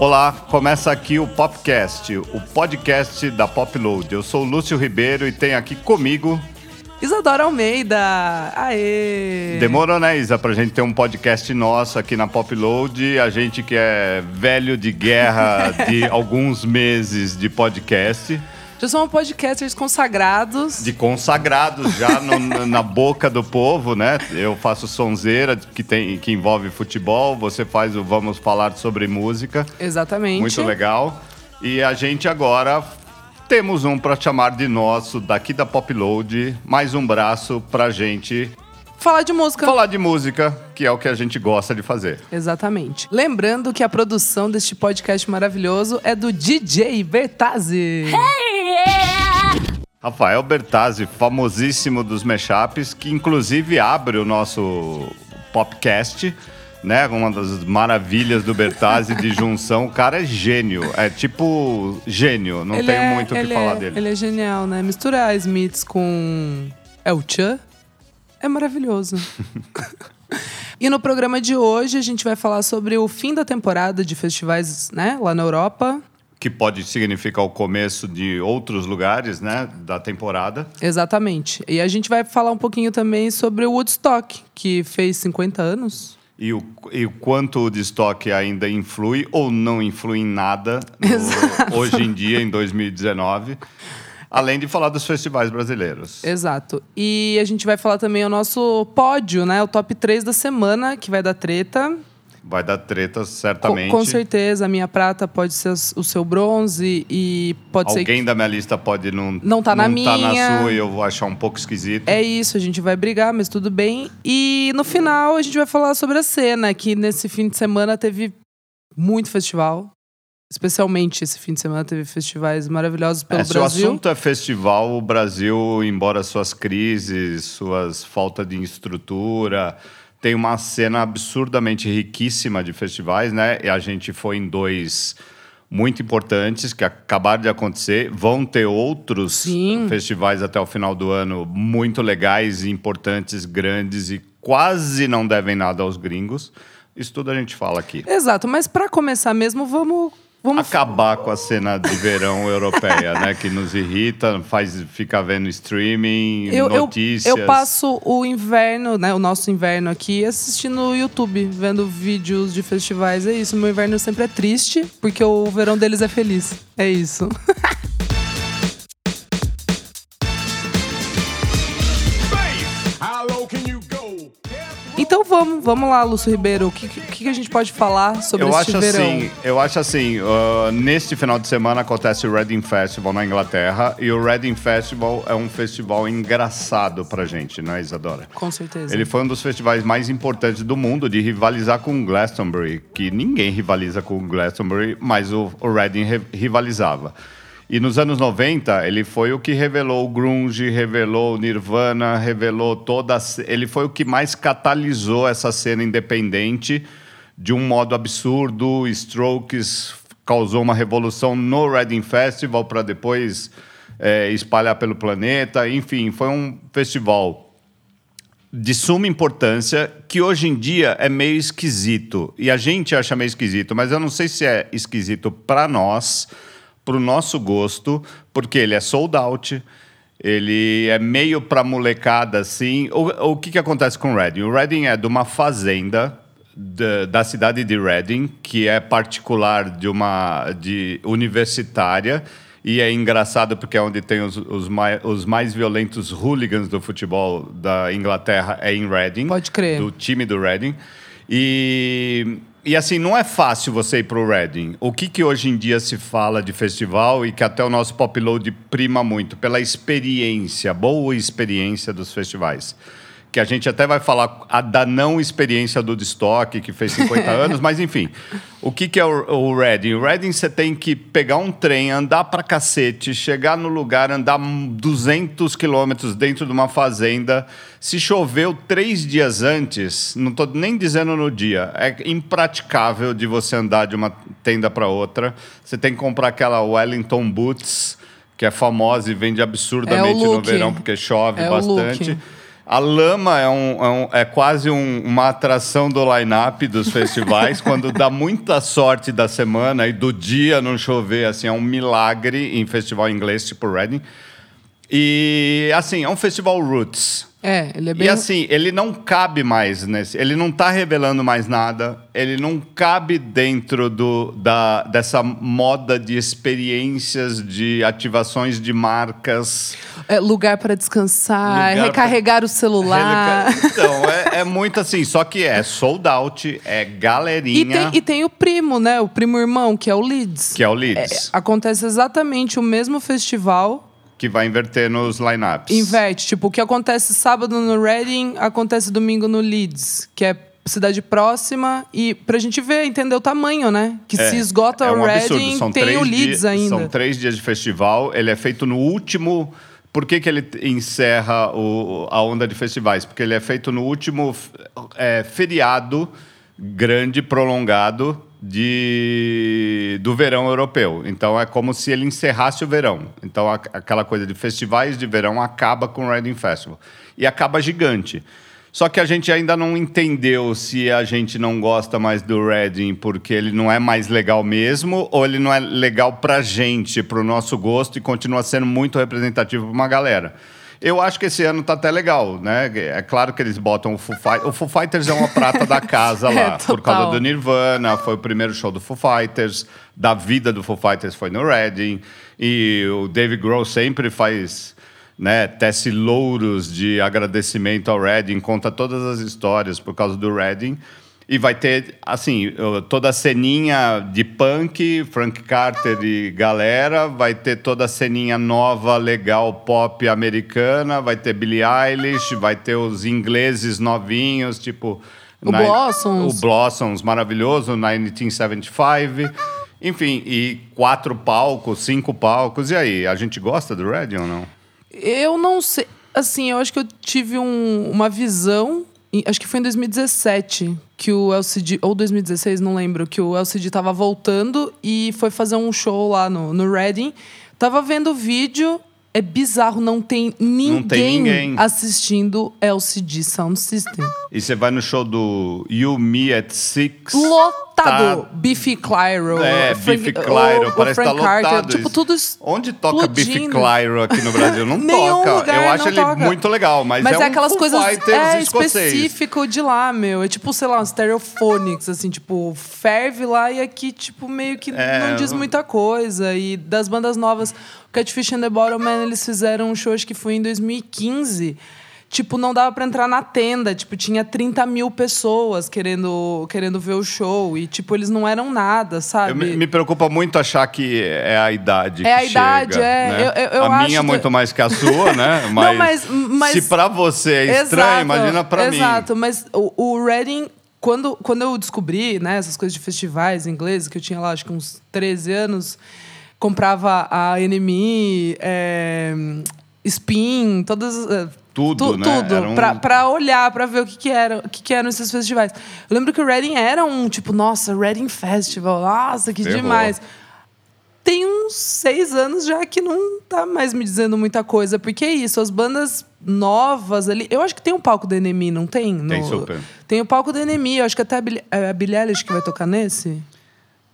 Olá, começa aqui o Popcast, o podcast da Popload. Eu sou o Lúcio Ribeiro e tenho aqui comigo. Isadora Almeida! Aê! Demorou, né, Isa, pra gente ter um podcast nosso aqui na Popload. A gente que é velho de guerra de alguns meses de podcast. Já somos podcasters consagrados. De consagrados já no, na boca do povo, né? Eu faço sonzeira que, tem, que envolve futebol, você faz o Vamos Falar sobre Música. Exatamente. Muito legal. E a gente agora temos um para chamar de nosso, daqui da Popload, mais um braço pra gente Falar de música. falar de música, que é o que a gente gosta de fazer. Exatamente. Lembrando que a produção deste podcast maravilhoso é do DJ Bertazzi. Rafael Bertazzi, famosíssimo dos mashups, que inclusive abre o nosso popcast, né? Uma das maravilhas do Bertazzi de junção. O cara é gênio, é tipo gênio, não Ele tenho é- muito o que falar é- dele. Ele é genial, né? Misturar Smiths com El Chan é maravilhoso. e no programa de hoje a gente vai falar sobre o fim da temporada de festivais, né? Lá na Europa. Que pode significar o começo de outros lugares, né? Da temporada. Exatamente. E a gente vai falar um pouquinho também sobre o Woodstock, que fez 50 anos. E o, e o quanto o estoque ainda influi ou não influi em nada no- hoje em dia, em 2019. Além de falar dos festivais brasileiros. Exato. E a gente vai falar também o nosso pódio, né? O top 3 da semana, que vai dar treta. Vai dar treta, Com, certamente. com certeza, a minha prata pode ser o seu bronze e pode ser Alguém da minha lista pode não Não tá na tá minha. na sua e eu vou achar um pouco esquisito. É isso, a gente vai brigar, mas tudo bem. E no final a gente vai falar sobre a cena, que nesse fim de semana teve muito festival. Especialmente esse fim de semana teve festivais maravilhosos pelo É, se o Brasil. assunto é festival, o Brasil, embora suas crises, suas falta de estrutura, tem uma cena absurdamente riquíssima de festivais, né? E a gente foi em dois muito importantes que acabaram de acontecer. Vão ter outros Sim. festivais até o final do ano muito legais, importantes, grandes e quase não devem nada aos gringos. Isso tudo a gente fala aqui. Exato, mas para começar mesmo, vamos. Vamos Acabar com a cena de verão europeia, né? Que nos irrita, faz ficar vendo streaming, eu, eu, notícias. eu passo o inverno, né? O nosso inverno aqui, assistindo no YouTube, vendo vídeos de festivais. É isso. Meu inverno sempre é triste, porque o verão deles é feliz. É isso. Então vamos, vamos lá, Lúcio Ribeiro. O que, que, a gente pode falar sobre Eu este acho verão? assim, eu acho assim, ah, neste final de semana acontece o Reading Festival na Inglaterra e o Reading Festival é um festival engraçado pra gente, não é, Isadora? Com certeza. Ele foi um dos festivais mais importantes do mundo de rivalizar com o Glastonbury, que ninguém rivaliza com o Glastonbury, mas o, o Reading ri- rivalizava. E nos anos 90, ele foi o que revelou o grunge, revelou o Nirvana, revelou toda a ele foi o que mais catalisou essa cena independente de um modo absurdo. Strokes causou uma revolução no Reading Festival para depois eh, espalhar pelo planeta. Enfim, foi um festival de suma importância que hoje em dia é meio esquisito. E a gente acha meio esquisito, mas eu não sei se é esquisito para nós, para o nosso gosto, porque ele é sold out, ele é meio para molecada assim. O, o que, que acontece com o Reading? O Reading é de uma fazenda da, da cidade de Reading, que é particular de uma de universitária. E é engraçado porque é onde tem os, os, mai, os mais violentos hooligans do futebol da Inglaterra é em Reading. Pode crer. Do time do Reading. E, e assim, não é fácil você ir para o Reading. O que, que hoje em dia se fala de festival e que até o nosso Popload prima muito? Pela experiência, boa experiência dos festivais. Que a gente até vai falar da não experiência do Destock, que fez 50 anos, mas enfim. O que, que é o, o Reading? O Reading você tem que pegar um trem, andar pra cacete, chegar no lugar, andar 200 quilômetros dentro de uma fazenda. Se choveu três dias antes, não estou nem dizendo no dia, é impraticável de você andar de uma tenda para outra. Você tem que comprar aquela Wellington Boots, que é famosa e vende absurdamente no look. verão, porque chove É bastante. A lama é, um- é um- é quase um- uma atração do line-up dos festivais. quando dá muita sorte da semana e do dia não chover, assim, é um milagre em festival inglês, tipo Reading. E, assim, é um festival roots. É, ele é bem. E assim, ele não cabe mais nesse. Ele não tá revelando mais nada. Ele não cabe dentro do, da, dessa moda de experiências, de ativações de marcas. é lugar para descansar, Lugar recarregar o celular. Então, é, é muito assim. Só que é sold out, é E galerinha, tem, e tem o primo, né? O primo irmão, que é o Leeds. que é o Leeds, Acontece exatamente o mesmo festival, que vai inverter nos lineups. inverte. Tipo, o que acontece sábado no Reading, acontece domingo no Leeds, que é cidade próxima. E pra gente ver, entender o tamanho, né? Que É, se esgota é o um absurdo. Reading, tem o Leeds ainda. São três dias de festival. Ele é feito no último. Por que, que ele encerra o- a onda de festivais? Porque ele é feito no último é, feriado grande, prolongado de, do verão europeu. Então é como se ele encerrasse o verão. Então a- aquela coisa de festivais de verão acaba com o Reading Festival. E acaba gigante. Só que a gente ainda não entendeu se a gente não gosta mais do Reading porque ele não é mais legal mesmo ou ele não é legal pra gente, pro nosso gosto e continua sendo muito representativo pra uma galera. Eu acho que esse ano tá até legal, né? É claro que eles botam o Foo Fighters. O Foo Fighters é uma prata da casa lá, É, por causa do Nirvana, foi o primeiro show do Foo Fighters, da vida do Foo Fighters foi no Reading, e o Dave Grohl sempre faz né, tece louros de agradecimento ao Reading, conta todas as histórias por causa do Reading. E vai ter, assim, toda a ceninha de punk, Frank Carter e galera, vai ter toda a ceninha nova, legal, pop americana, vai ter Billie Eilish, vai ter os ingleses novinhos, tipo... O Blossoms. O Blossoms, maravilhoso, 1975. Enfim, e quatro palcos, cinco palcos. E aí, a gente gosta do Reading ou não? Eu não sei. Assim, eu acho que eu tive um- uma visão. Acho que foi em 2017 que o LCD. Ou 2016, não lembro. Que o LCD tava voltando e foi fazer um show lá no, no Reading. Tava vendo o vídeo. É bizarro, não tem ninguém, ninguém. assistindo LCD Sound System. E você vai no show do You Me at Six. Lotado! Tá- Biffy Clyro. É, Frank- Biffy Clyro, parece que tá Carter, lotado. Tipo, tudo Onde toca Biffy explodindo. Clyro aqui no Brasil? Não toca. lugar Eu acho ele toca. muito legal, mas, Mas é, é, um aquelas Foo coisas é, específico de lá, meu. É tipo, sei lá, um stereophonics, assim, tipo, ferve lá e aqui, tipo, meio que É, não diz muita coisa. E das bandas novas, Catfish and the Bottleman, eles fizeram um show, acho que foi em 2015. Tipo, não dava pra entrar na tenda. Tipo, tinha 30 mil pessoas querendo, querendo ver o show. E, tipo, eles não eram nada, sabe? Eu me, me preocupa muito achar que é a idade É que a idade, chega, é. né? Eu- eu- a minha é que- muito mais que a sua, né? Mas, mas- mas- se pra você é estranho, Exato, imagina pra mim. Exato, mas o, o Reading, quando, quando eu descobri né, essas coisas de festivais ingleses, que eu tinha lá acho que uns 13 anos, comprava a NME, é, Spin, todas. Tudo, né? Tudo, um- pra, pra olhar, pra ver o que, que, era, o que, que eram esses festivais. Eu lembro que o Reading era um tipo, nossa, Reading Festival, nossa, que Terror. demais tem uns seis anos já que não tá mais me dizendo muita coisa. Porque é isso, as bandas novas ali. Eu acho que tem um palco do Enemy, não tem? Tem No- super. Tem o palco do Enemy. Eu acho que até a Billie, é a Billie Eilish que vai tocar nesse.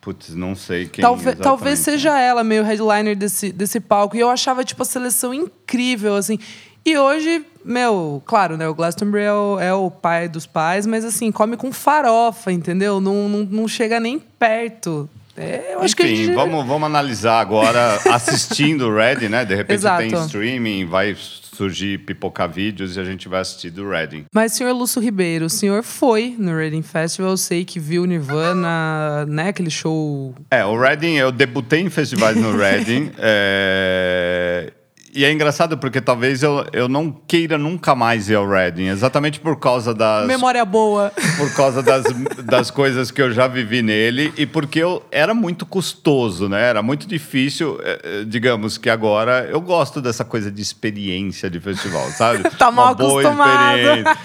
Putz, não sei quem Talve- exatamente. talvez seja ela, meio headliner desse, desse palco. E eu achava, tipo, a seleção incrível, assim. E hoje, meu, claro, né? O Glastonbury é o, é o pai dos pais, mas assim, come com farofa, entendeu? Não, não, não chega nem perto. É, eu acho que a Enfim, gente... vamos, vamos analisar agora assistindo o Reading, né? De repente Exato. tem streaming, vai surgir pipocar vídeos e a gente vai assistir do Reading. Mas, senhor Lúcio Ribeiro, o senhor foi no Reading Festival, eu sei que viu Nirvana, né? Aquele show. É, o Reading, eu debutei em festivais no Reading. é, E é engraçado porque talvez eu, eu não queira nunca mais ir ao Reading, exatamente por causa das. Memória boa. por causa das, das coisas que eu já vivi nele e porque eu era muito custoso, né? Era muito difícil, eh, eh, digamos que agora eu gosto dessa coisa de experiência de festival, sabe? Tá mal Uma acostumado. experiência.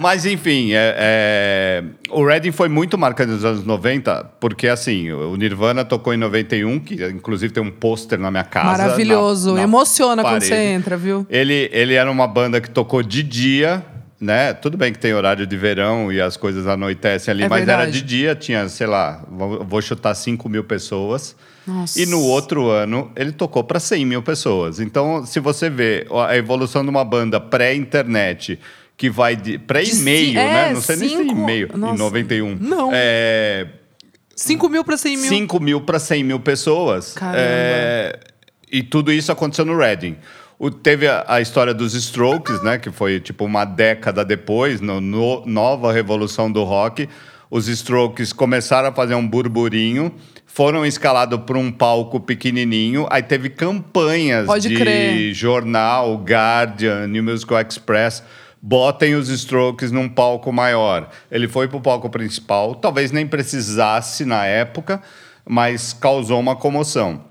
Mas enfim, é, é, o Reading foi muito marcante nos anos 90, porque assim, o Nirvana tocou em 91, que inclusive tem um pôster na minha casa. Maravilhoso. na- na Emociona quando parede. você entra, viu? Ele, ele era uma banda que tocou de dia, né? Tudo bem que tem horário de verão e as coisas anoitecem ali, É mas era verdade. de dia, tinha, sei lá, vou vou chutar 5 mil pessoas. Nossa. E no outro ano, ele tocou para 100 mil pessoas. Então, se você vê a evolução de uma banda pré-internet, que vai de. pré-e-mail, ci- é, né? Não sei nem se cinco- e-mail em Nossa. 91. Não. É, 5 mil pra 100 mil. 5 mil para 100 mil pessoas. Caramba. É, e tudo isso aconteceu no Reading. O- teve a, a história dos Strokes, né? Que foi tipo uma década depois, no, no- nova revolução do rock. Os Strokes começaram a fazer um burburinho, foram escalados para um palco pequenininho. Aí teve campanhas Pode de crer. jornal, Guardian, New Musical Express. Botem os Strokes num palco maior. Ele foi pro palco principal, talvez nem precisasse na época, mas causou uma comoção.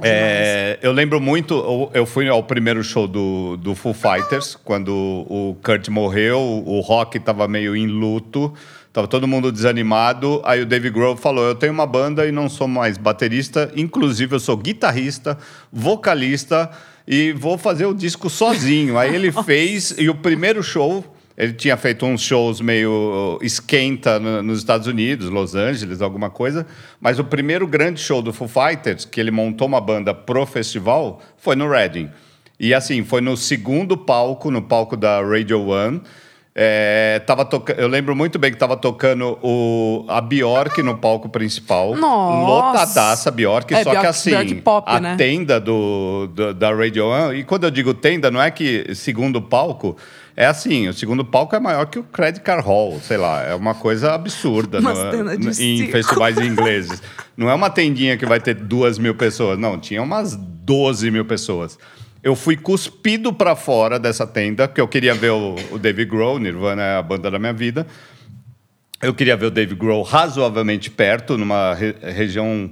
É, eu lembro muito, eu- eu fui ao primeiro show do, do Foo Fighters, quando o Kurt morreu, o rock estava meio em luto, estava todo mundo desanimado. Aí o Dave Grohl falou: Eu tenho uma banda e não sou mais baterista, inclusive eu sou guitarrista, vocalista e vou fazer o disco sozinho. Aí ele fez, e o primeiro show. Ele tinha feito uns shows meio esquenta no- nos Estados Unidos, Los Angeles, alguma coisa. Mas o primeiro grande show do Foo Fighters, que ele montou uma banda pro festival, foi no Reading. E assim, foi no segundo palco, no palco da Radio One. É, tava toca... Eu lembro muito bem que estava tocando o... a Bjork no palco principal. Nossa! Lotadaça Bjork, É, só que Bjork- assim, Bjork pop, a né? tenda do, do- da Radio One. E quando eu digo tenda, não é que segundo palco. É assim, o segundo palco é maior que o Credit Card Hall, sei lá, é uma coisa absurda Umas no- de em festivais ingleses. Não é uma tendinha que vai ter duas mil pessoas, não, tinha umas 12 mil pessoas. Eu fui cuspido para fora dessa tenda, porque eu queria ver o, o Dave Grohl, Nirvana é a banda da minha vida. Eu queria ver o Dave Grohl razoavelmente perto, numa re- região.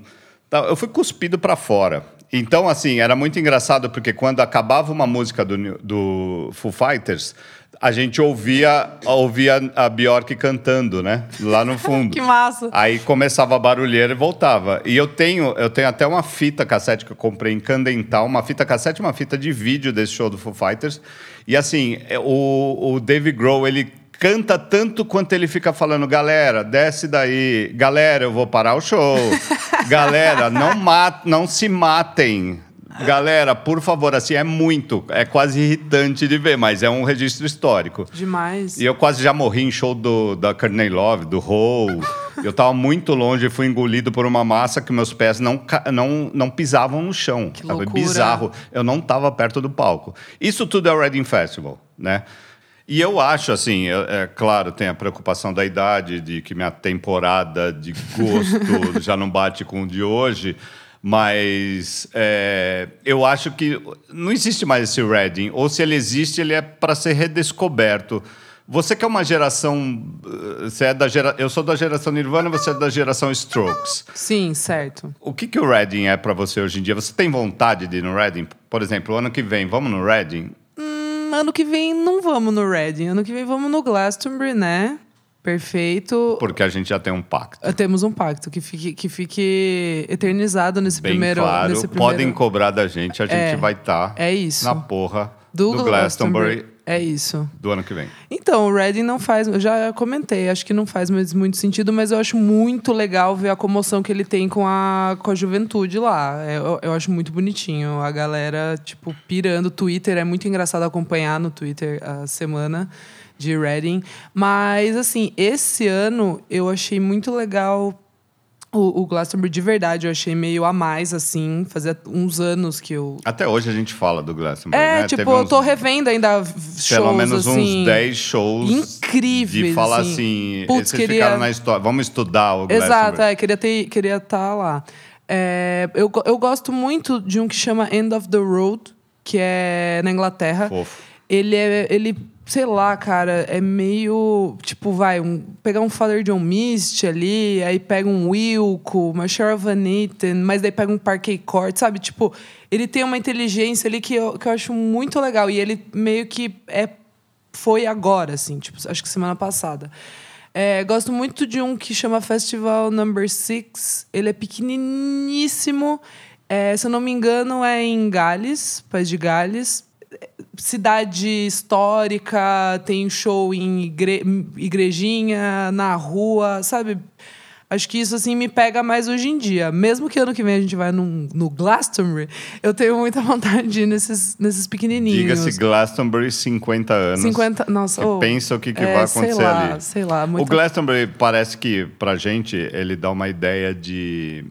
Eu fui cuspido para fora. Então, assim, era muito engraçado, porque quando acabava uma música do, do Foo Fighters, a gente ouvia, ouvia a Bjork cantando, né? Lá no fundo. Que massa. Aí começava a barulheira e voltava. E eu tenho, eu tenho até uma fita cassete que eu comprei em Candental, uma fita cassete e uma fita de vídeo desse show do Foo Fighters. E assim, é, o, o Dave Grohl, ele canta tanto quanto ele fica falando, galera, desce daí. Galera, eu vou parar o show. galera, não, mat, não se matem. Galera, por favor, assim, é muito, é quase irritante de ver, mas é um registro histórico. Demais. E eu quase já morri em show do, da Courtney Love, do Hole. Eu tava muito longe e fui engolido por uma massa que meus pés não, não, não pisavam no chão. Que loucura. bizarro. Eu não tava perto do palco. Isso tudo é o Reading Festival, né? E eu acho, assim, é, é claro, tem a preocupação da idade, de que minha temporada de gosto já não bate com o de hoje, mas é, eu acho que não existe mais esse Reading, ou se ele existe, ele é para ser redescoberto. Você que é uma geração. eh, Você é da gera, eu sou da geração Nirvana, você é da geração Strokes. Sim, certo. O que, que o Reading é para você hoje em dia? Você tem vontade de ir no Reading? Por exemplo, ano que vem, vamos no Reading? Hum, ano que vem não vamos no Reading. Ano que vem vamos no Glastonbury, né? Perfeito. Porque a gente já tem um pacto. Temos um pacto que fique, que fique eternizado nesse Bem primeiro. claro, nesse primeiro... podem cobrar da gente, a gente É, vai estar é isso. na porra do, do, Glastonbury É isso. do ano que vem. Então, o Reading não faz. Eu já comentei, acho que não faz mais muito sentido, mas eu acho muito legal ver a comoção que ele tem com a, com a juventude lá. Eu, eu acho muito bonitinho. A galera, tipo, pirando. Twitter é muito engraçado acompanhar no Twitter a semana de Reading. Mas, assim, esse ano eu achei muito legal. O, o Glastonbury de verdade, eu achei meio a mais, assim. Fazia uns anos que eu. Até hoje a gente fala do Glastonbury, É, né? tipo, Teve eu uns- tô revendo ainda shows, Pelo menos assim, uns 10 shows incríveis, de falar assim. assim, Putz, vocês queria- ficaram na história, vamos estudar o Exato, Glastonbury. é, queria estar queria tá lá. É, eu, eu gosto muito de um que chama End of the Road, que é na Inglaterra. Fofo. Ele é. Ele, sei lá, cara, é meio. Tipo, vai, um, pegar um Father John Mist ali, aí pega um Wilco, uma Cheryl Van Etten, mas daí pega um Parquet Court, sabe? Tipo, ele tem uma inteligência ali que eu, que eu acho muito legal. E ele meio que é, foi agora, assim, tipo, acho que semana passada. É, gosto muito de um que chama Festival Number Six. Ele é pequeniníssimo. É, se eu não me engano, é em Gales, País de Gales. Cidade histórica, tem show em igre- igrejinha, na rua, sabe? Acho que isso assim me pega mais hoje em dia. Mesmo que ano que vem a gente vai num, no Glastonbury, eu tenho muita vontade de ir nesses, nesses pequenininhos. Diga-se Glastonbury, 50 anos. 50, nossa, oh, pensa o que, que é, vai sei acontecer lá, ali. Sei lá, O muito Glastonbury parece que, pra gente, ele dá uma ideia de,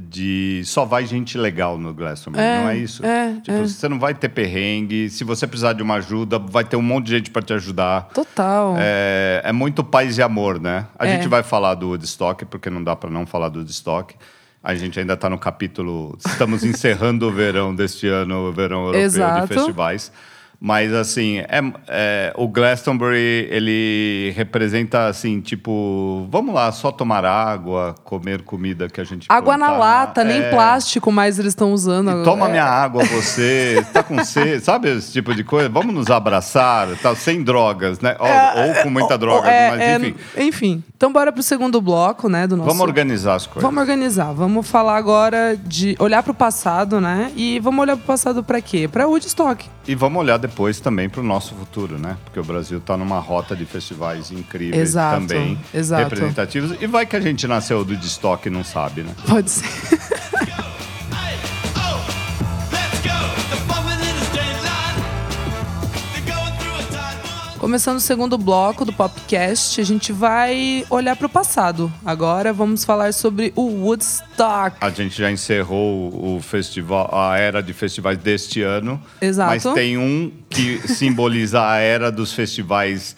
de só vai gente legal no Glastonbury, É, não é isso? é, tipo, é. você não vai ter perrengue, se você precisar de uma ajuda, vai ter um monte de gente para te ajudar. total. É, é muito paz e amor, né? A É. gente vai falar do Woodstock, porque não dá para não falar do Woodstock. A gente ainda está no capítulo. Estamos encerrando o verão deste ano, o verão europeu Exato. de festivais. Mas, assim, é, é, o Glastonbury, ele representa, assim, tipo... Vamos lá, só tomar água, comer comida que a gente Água na plantar. lata, nem É, plástico mais eles estão usando. e Toma É, minha água, você tá com sede, sabe esse tipo de coisa? Vamos nos abraçar, tá, sem drogas, né? Ou, ou com muita droga, é, mas é, enfim. enfim. Então bora pro segundo bloco, né, do nosso... Vamos organizar as coisas. Vamos organizar. Vamos falar agora de olhar pro passado, né? E vamos olhar pro passado pra quê? Pra Woodstock. E vamos olhar depois também para o nosso futuro, né? Porque o Brasil está numa rota de festivais incríveis Exato, também, exato. representativos. E vai que a gente nasceu do Woodstock e não sabe, né? Pode ser. Começando o segundo bloco do Popcast, a gente vai olhar pro passado. Agora vamos falar sobre o Woodstock. A gente já encerrou o festival, a era de festivais deste ano. Exato. Mas tem um que simboliza a era dos festivais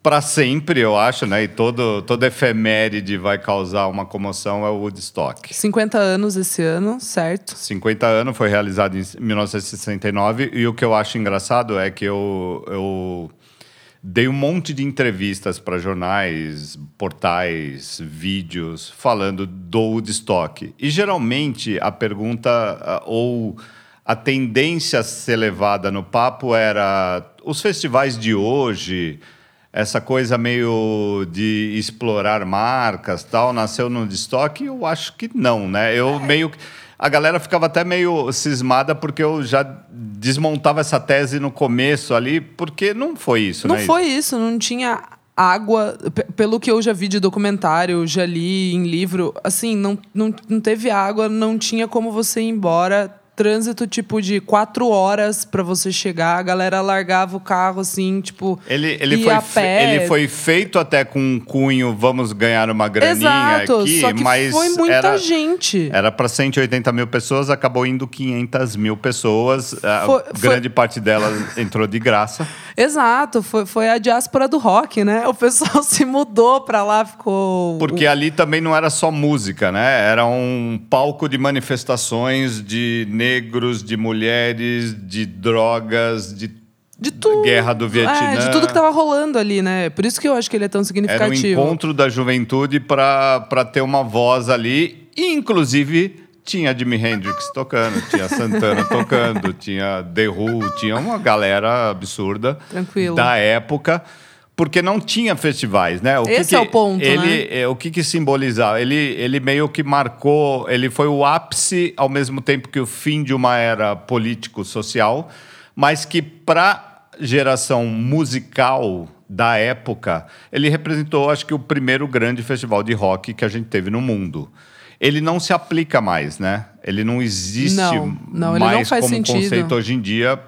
para sempre, eu acho, né? E todo, toda efeméride vai causar uma comoção é o Woodstock. 50 anos esse ano, certo? 50 anos, foi realizado em 1969. E o que eu acho engraçado é que eu, eu dei um monte de entrevistas para jornais, portais, vídeos, falando do Woodstock. E geralmente a pergunta ah, ou a tendência a ser levada no papo era os festivais de hoje. Essa coisa meio de explorar marcas, tal, nasceu no Woodstock? Eu acho que não, né? Eu meio que a galera ficava até meio cismada porque eu já desmontava essa tese no começo ali, porque não foi isso, Não né? foi isso, não tinha água. Pelo que eu já vi de documentário, já li em livro, assim, não, não, não teve água, não tinha como você ir embora. Trânsito, tipo, de quatro horas pra você chegar. A galera largava o carro, assim, tipo. Ele, ele, foi, pé. ele foi feito até com um cunho, vamos ganhar uma graninha Exato, aqui, só que mas foi muita era, gente. Era para 180 mil pessoas, acabou indo 500 mil pessoas. Foi- foi- grande parte delas entrou de graça. Exato, foi, foi a diáspora do rock, né? O pessoal se mudou pra lá, ficou. Porque ali também não era só música, né? Era um palco de manifestações de negros, de mulheres, de drogas, de, de tudo. guerra do Vietnã. É, de tudo que tava rolando ali, né? Por isso que eu acho que ele é tão Era um significativo. encontro da juventude para ter uma voz ali. E, inclusive, tinha Jimi Hendrix tocando, tinha Santana tocando, tinha The Who, tinha uma galera absurda Tranquilo. da época. Porque não tinha festivais, né? O que Esse que é o ponto, ele, né? é, O que que simbolizava? Ele, ele meio que marcou... Ele foi o ápice, ao mesmo tempo que o fim de uma era político-social, mas que para geração musical da época, ele representou, acho que, o primeiro grande festival de rock que a gente teve no mundo. Ele não se aplica mais, né? Ele não existe Não, não, ele não mais faz como sentido. conceito hoje em dia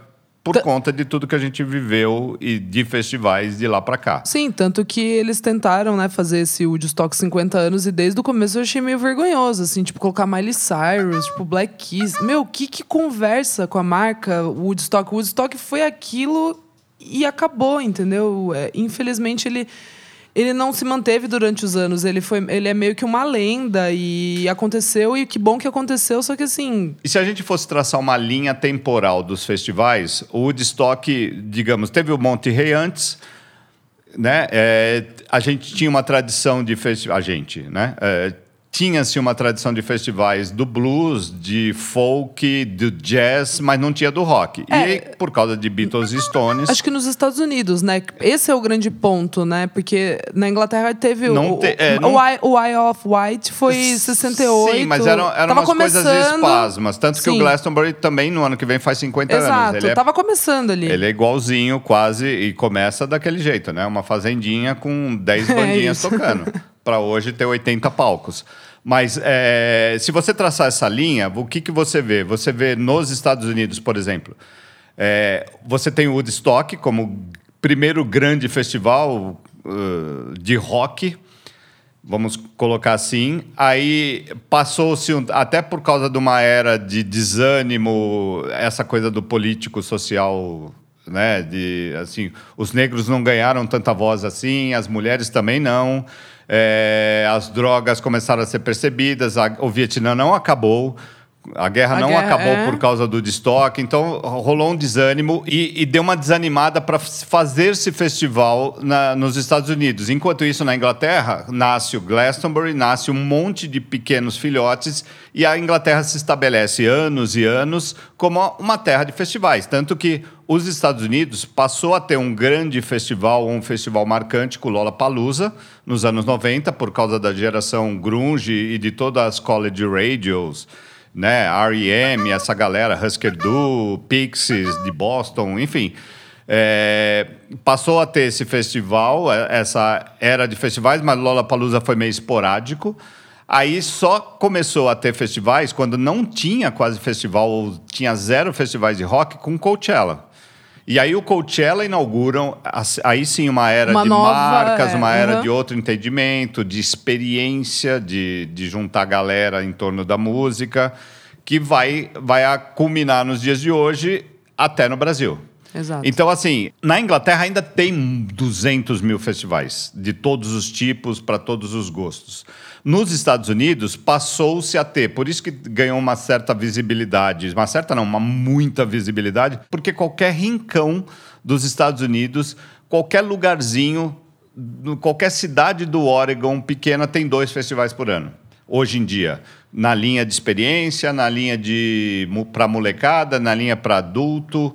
por Ta- conta de tudo que a gente viveu e de festivais de lá para cá. Sim, tanto que eles tentaram, né, fazer esse Woodstock 50 anos e desde o começo eu achei meio vergonhoso, assim, tipo, colocar Miley Cyrus, tipo, Black Keys. Meu, que que conversa com a marca Woodstock? O Woodstock foi aquilo e acabou, entendeu? É, infelizmente ele ele não se manteve durante os anos, ele foi ele é meio que uma lenda e aconteceu e que bom que aconteceu, só que assim, E se a gente fosse traçar uma linha temporal dos festivais, o Woodstock, digamos, teve o Monte Rei antes, né? É, a gente tinha uma tradição de festival. A gente, né? É, tinha-se uma tradição de festivais do blues, de folk, do jazz, mas não tinha do rock. É. E aí, por causa de Beatles e Stones, Acho que nos Estados Unidos, né? Esse é o grande ponto, né? Porque na Inglaterra teve Não o, te- é, o, não- o Eye, o of White foi 68. Sim, mas eram, eram umas coisas começando. espasmas. Tanto que o Sim. Glastonbury também no ano que vem faz 50 anos. Exato, Ele é, tava começando ali. ele é igualzinho quase e começa daquele jeito, né? Uma fazendinha com 10 É bandinhas tocando. Para hoje ter 80 palcos. Mas é, se você traçar essa linha, o que, que você vê? Você vê nos Estados Unidos, por exemplo, é, você tem o Woodstock como primeiro grande festival uh, de rock vamos colocar assim. Aí passou-se, um- até por causa de uma era de desânimo, essa coisa do político social, né? De, assim, os negros não ganharam tanta voz assim, as mulheres também não. É, as drogas começaram a ser percebidas, a- o Vietnã não acabou. A guerra A não guerra, acabou é. por causa do destoque, então rolou um desânimo e, e deu uma desanimada para fazer esse festival na- nos Estados Unidos. Enquanto isso, na Inglaterra, nasce o Glastonbury, nasce um monte de pequenos filhotes e a Inglaterra se estabelece anos e anos como uma terra de festivais. Tanto que os Estados Unidos passou a ter um grande festival, um festival marcante com o Lollapalooza nos anos 90, por causa da geração grunge e de todas as college radios né? R.E.M., essa galera, Husker Du, Pixies de Boston, enfim. É, passou a ter esse festival, é, essa era de festivais, mas Lollapalooza foi meio esporádico. Aí só começou a ter festivais quando não tinha quase festival, ou tinha zero festivais de rock com Coachella. E aí o Coachella inauguram, aí sim, uma era Uma de nova, marcas, é, uma era uhum. de outro entendimento, de experiência, de, de juntar a galera em torno da música, que vai, vai culminar nos dias de hoje até no Brasil. Exato. Então, assim, na Inglaterra ainda tem 200 mil festivais, de todos os tipos, para todos os gostos. Nos Estados Unidos, passou-se a ter, por isso que ganhou uma certa visibilidade, uma certa não, uma muita visibilidade, porque qualquer rincão dos Estados Unidos, qualquer lugarzinho, qualquer cidade do Oregon pequena tem dois festivais por ano. Hoje em dia, na linha de experiência, na linha de para molecada, na linha para adulto.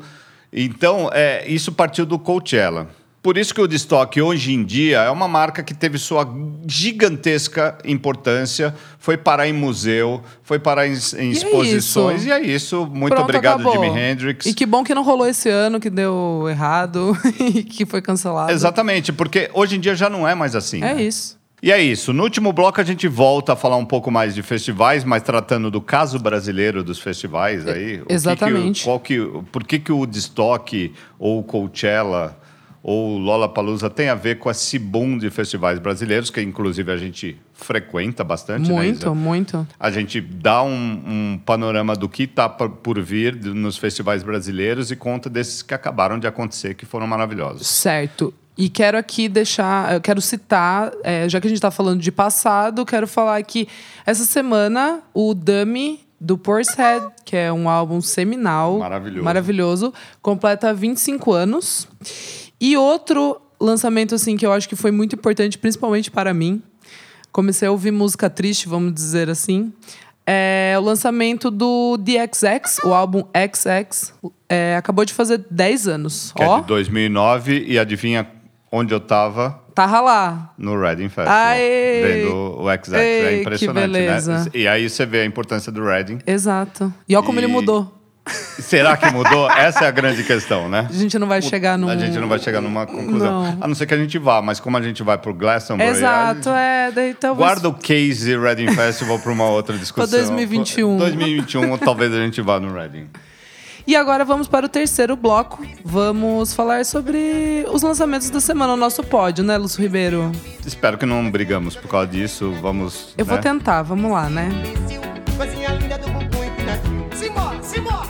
Então, é, isso partiu do Coachella. Por isso que o Destock hoje em dia é uma marca que teve sua gigantesca importância, foi parar em museu, foi parar em, em é exposições, isso. e é isso. Muito Pronto, obrigado, acabou. Jimi Hendrix. E que bom que não rolou esse ano, que deu errado e que foi cancelado. Exatamente, porque hoje em dia já não é mais assim. É né? isso. E é isso. No último bloco a gente volta a falar um pouco mais de festivais, mas tratando do caso brasileiro dos festivais aí. o que que exatamente. qual que, por que, que o Destock ou o Coachella ou o Lollapalooza tem a ver com esse boom de festivais brasileiros, que inclusive a gente frequenta bastante, né, Muito, Isa? muito. A gente dá um, um panorama do que está por vir nos festivais brasileiros e conta desses que acabaram de acontecer, que foram maravilhosos. Certo. E quero aqui deixar, eu quero citar, é, já que a gente está falando de passado, quero falar que essa semana o Dummy do Portishead, que é um álbum seminal, Maravilhoso. maravilhoso, completa 25 anos. E outro lançamento assim que eu acho que foi muito importante, principalmente para mim, comecei a ouvir música triste, vamos dizer assim. É o lançamento do DXX, o álbum XX, é, acabou de fazer 10 anos. Que Ó, é de 2009 e adivinha onde eu tava? tava lá. No Reading Festival. Aê! Vendo o XX. Ei, é impressionante, né? E aí você vê a importância do Reading. Exato. E olha como E- ele mudou. Será que mudou? Essa é a grande questão, né? A gente não vai chegar num. A gente não vai chegar numa conclusão. Não. A não ser que a gente vá, mas como a gente vai pro Glastonbury... Exato, é. Daí talvez. Guarda o case Reading Festival para uma outra discussão. 2021. 2021, talvez a gente vá no Reading. E agora vamos para o terceiro bloco. Vamos falar sobre os lançamentos da semana, o nosso pódio, né, Lúcio Ribeiro? Espero que não brigamos por causa disso. Vamos. Eu vou né? tentar, vamos lá, né? Coisinha linda do bumbum empinadinho. Simbora, simbora,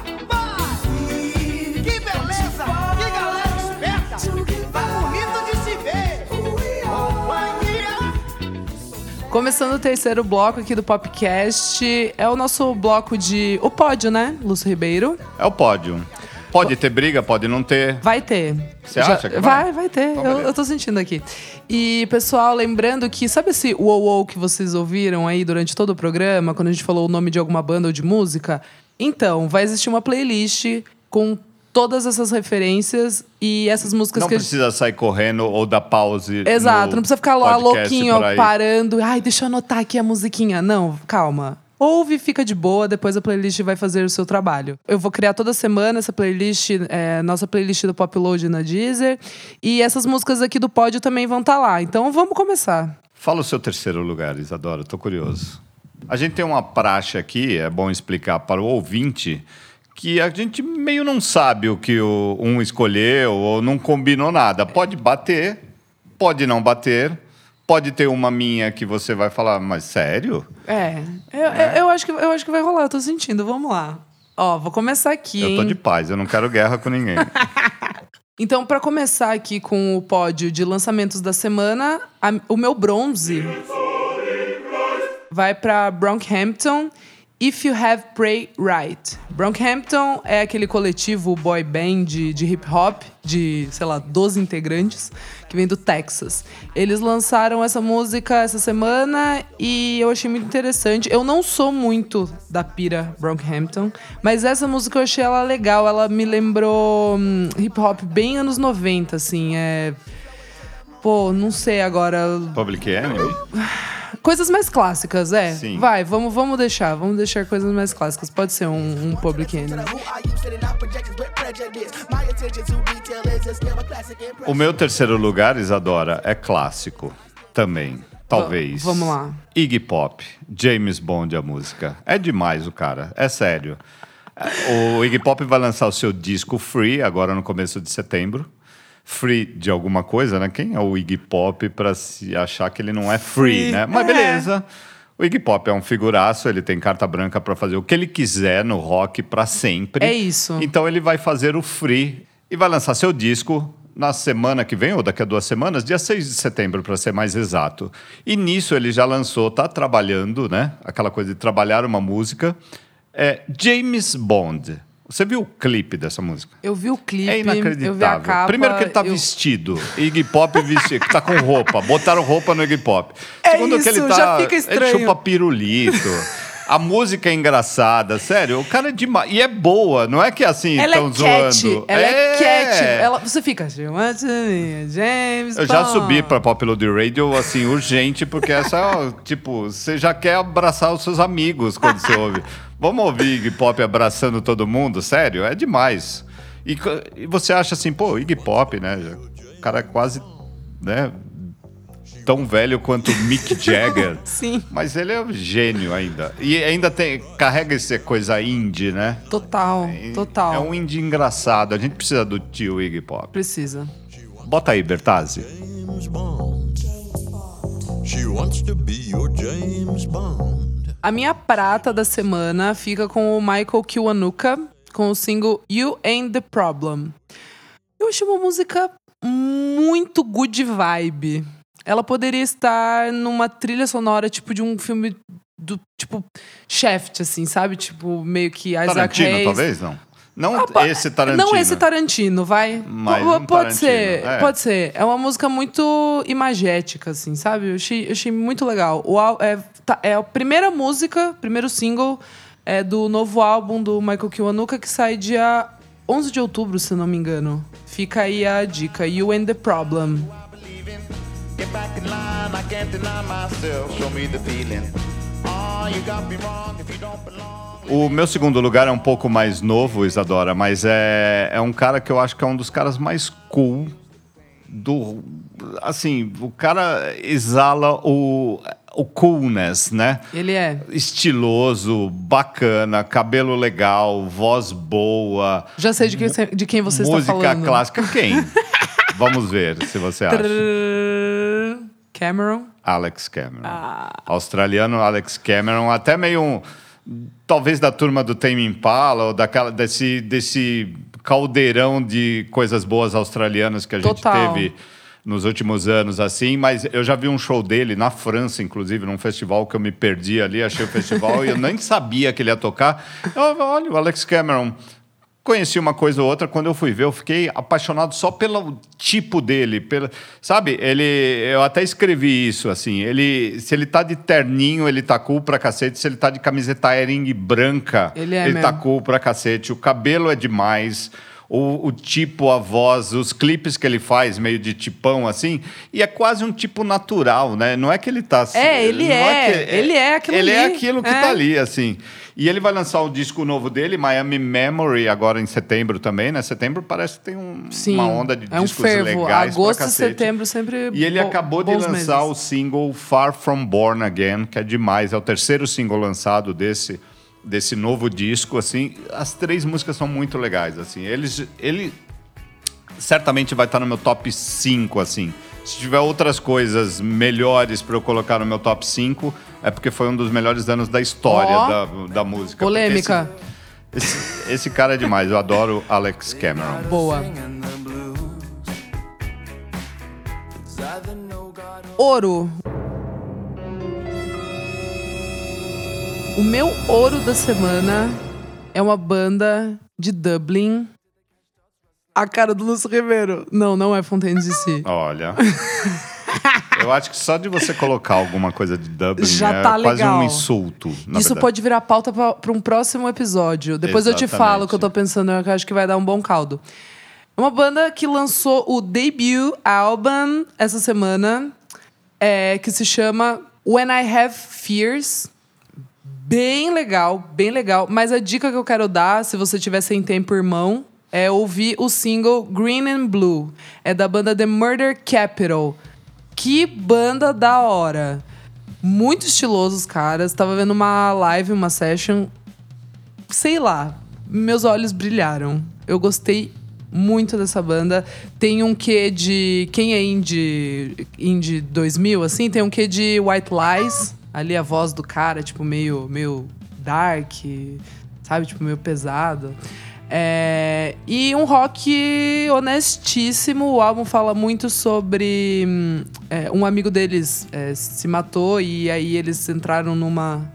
Começando o terceiro bloco aqui do Popcast, é o nosso bloco de. O pódio, né, Lúcio Ribeiro? É o pódio. Pode ter briga, pode não ter. Vai ter. Você acha que vai? vai? Vai, ter. Então, eu, eu tô sentindo aqui. E, pessoal, lembrando que, sabe esse wow wow que vocês ouviram aí durante todo o programa, quando a gente falou o nome de alguma banda ou de música? Então, vai existir uma playlist com todas essas referências e essas músicas Não que gente. precisa sair correndo ou dar pause. Exato, não precisa ficar lá louquinho, parando. Ai, deixa eu anotar aqui a musiquinha. Não, calma. Ouve, fica de boa, depois a playlist vai fazer o seu trabalho. Eu vou criar toda semana essa playlist, é, nossa playlist do Popload na Deezer. E essas músicas aqui do pódio também vão estar lá. Então vamos começar. Fala o seu terceiro lugar, Isadora, tô curioso. A gente tem uma praxe aqui, é bom explicar para o ouvinte, que a gente meio não sabe o que o, um escolheu ou não combinou nada. Pode bater, pode não bater, pode ter uma minha que você vai falar, mas sério? É, eu, eu- eu acho, que, eu acho que vai rolar, eu tô sentindo. Vamos lá. Ó, vou começar aqui. Eu tô hein? de paz, eu não quero guerra com ninguém. Então, para começar aqui com o pódio de lançamentos da semana, a- o meu bronze vai para Brockhampton. If You Have Pray Right. Brockhampton é aquele coletivo boy band de, de hip hop, de, sei lá, 12 integrantes, que vem do Texas. Eles lançaram essa música essa semana e eu achei muito interessante. Eu não sou muito da pira Brockhampton, mas essa música eu achei ela legal. Ela me lembrou hum, hip hop bem anos 90, assim. É. Pô, não sei agora. Public Enemy? Coisas mais clássicas, é. Sim. Vai, vamos, vamos deixar. Vamos deixar coisas mais clássicas. Pode ser um, um Public Enemy. O meu terceiro lugar, Isadora, é clássico também. Talvez. vamos lá. Iggy Pop, James Bond a música. É demais o cara, é sério. É, O Iggy Pop vai lançar o seu disco Free agora no começo de setembro. Free de alguma coisa, né? Quem é o Iggy Pop para se achar que ele não é free, Free, né? Mas é. beleza. O Iggy Pop é um figuraço, ele tem carta branca para fazer o que ele quiser no rock para sempre. É isso. Então ele vai fazer o Free e vai lançar seu disco na semana que vem, ou daqui a duas semanas, dia 6 de setembro, para ser mais exato. E nisso ele já lançou, tá trabalhando, né? Aquela coisa de trabalhar uma música. É James Bond. Você viu o clipe dessa música? Eu vi o clipe, É inacreditável. capa. Primeiro que ele tá eu- vestido. Iggy Pop vestido, que tá com roupa. Botaram roupa no Iggy Pop. É Segundo que isso, ele tá. já fica Ele estranho. chupa pirulito. A música é engraçada, sério. O cara é demais. E é boa, não é que assim estão é cat, zoando. ela é, cat. Ela, você fica, "What to me, James Eu já Bond." subi pra Pop Load Radio, assim, urgente, porque essa, ó, tipo, você já quer abraçar os seus amigos quando você ouve. Vamos ouvir Iggy Pop abraçando todo mundo? Sério? É demais. E, e você acha assim, pô, Iggy Pop, né? O cara é quase, né? Tão velho quanto Mick Jagger. Sim. Mas ele é um gênio ainda. E ainda tem, carrega essa coisa indie, né? Total, total. É um indie engraçado. A gente precisa do tio Iggy Pop. Precisa. Bota aí, Bertazzi. James Bond. She wants to be your James Bond. A minha prata da semana fica com o Michael Kiwanuka, com o single You Ain't the Problem. Eu achei uma música muito good vibe. Ela poderia estar numa trilha sonora tipo de um filme do tipo Shaft, assim, sabe? Tipo, meio que Isaac Tarantino, Hayes. talvez? Não. Não Ah, esse Tarantino. Não esse Tarantino, vai. Mas um pode Tarantino, ser, é. pode ser. É uma música muito imagética, assim, sabe? Eu achei, eu achei muito legal. O, é, tá- é a primeira música, primeiro single é do novo álbum do Michael Kiwanuka, que sai dia 11 de outubro, se não me engano. Fica aí a dica. You and the Problem. O meu segundo lugar é um pouco mais novo, Isadora, mas é, é um cara que eu acho que é um dos caras mais cool do. Assim, o cara exala o, o coolness, né? Ele é. Estiloso, bacana, cabelo legal, voz boa. Já sei de, quem, de quem você está música falando. clássica. Quem? Vamos ver se você acha. Cameron. Alex Cameron. Ah. Australiano Alex Cameron, até meio um, talvez da turma do Tame Impala ou daquela desse desse caldeirão de coisas boas australianas que a Total. gente teve nos últimos anos assim, mas eu já vi um show dele na França, inclusive, num festival que eu me perdi ali, achei o festival e eu nem sabia que ele ia tocar. Eu, olha, o Alex Cameron Conheci uma coisa ou outra, quando eu fui ver, eu fiquei apaixonado só pelo tipo dele, pela, sabe? Ele, eu até escrevi isso assim. Ele, se ele tá de terninho, ele tá cool pra cacete. Se ele tá de camiseta ering branca, Ele é ele tá cool pra cacete. O cabelo é demais. O, o tipo, a voz, os clipes que ele faz, meio de tipão assim, e é quase um tipo natural, né? Não é que ele tá. É, ele não é. Ele é aquilo Ele é ali. aquilo que É. tá ali, assim. E ele vai lançar o disco novo dele, Miami Memory, agora em setembro também, né? Setembro parece que tem um- Sim, uma onda de é um discos fervo. legais Agosto e setembro sempre E ele bo- acabou de lançar meses. o single Far From Born Again, que é demais. É o terceiro single lançado desse, desse novo disco, assim. As três músicas são muito legais, assim. Eles, ele certamente vai estar no meu top 5, assim. Se tiver outras coisas melhores para eu colocar no meu top 5, é porque foi um dos melhores anos da história Ó. da, da música. Polêmica. Esse, esse, esse cara é demais. Eu adoro Alex Cameron. Boa. Ouro. O meu ouro da semana é uma banda de Dublin. A cara do Lúcio Ribeiro. Não, não é Fontaine DC. Olha. Eu acho que só de você colocar alguma coisa de Dublin Já é tá quase legal. um insulto. na Isso verdade. pode virar pauta para um próximo episódio. Depois eu te Exatamente. falo o que eu tô pensando, eu acho que vai dar um bom caldo. É uma banda que lançou o debut album essa semana, é, que se chama When I Have Fears. Bem legal, bem legal. Mas a dica que eu quero dar, se você tiver sem tempo, irmão, é ouvir o single Green and Blue. É da banda The Murder Capital. Que banda da hora. Muito estiloso os caras. Tava vendo uma live, uma session. Sei lá, meus olhos brilharam. Eu gostei muito dessa banda. Tem um quê de. Quem é indie, indie 2000, assim? Tem um quê de White Lies. Ali a voz do cara, tipo, meio, meio dark, sabe? Tipo, meio pesado. É, e um rock honestíssimo. O álbum fala muito sobre. hum, é, um amigo deles é, se matou e aí eles entraram numa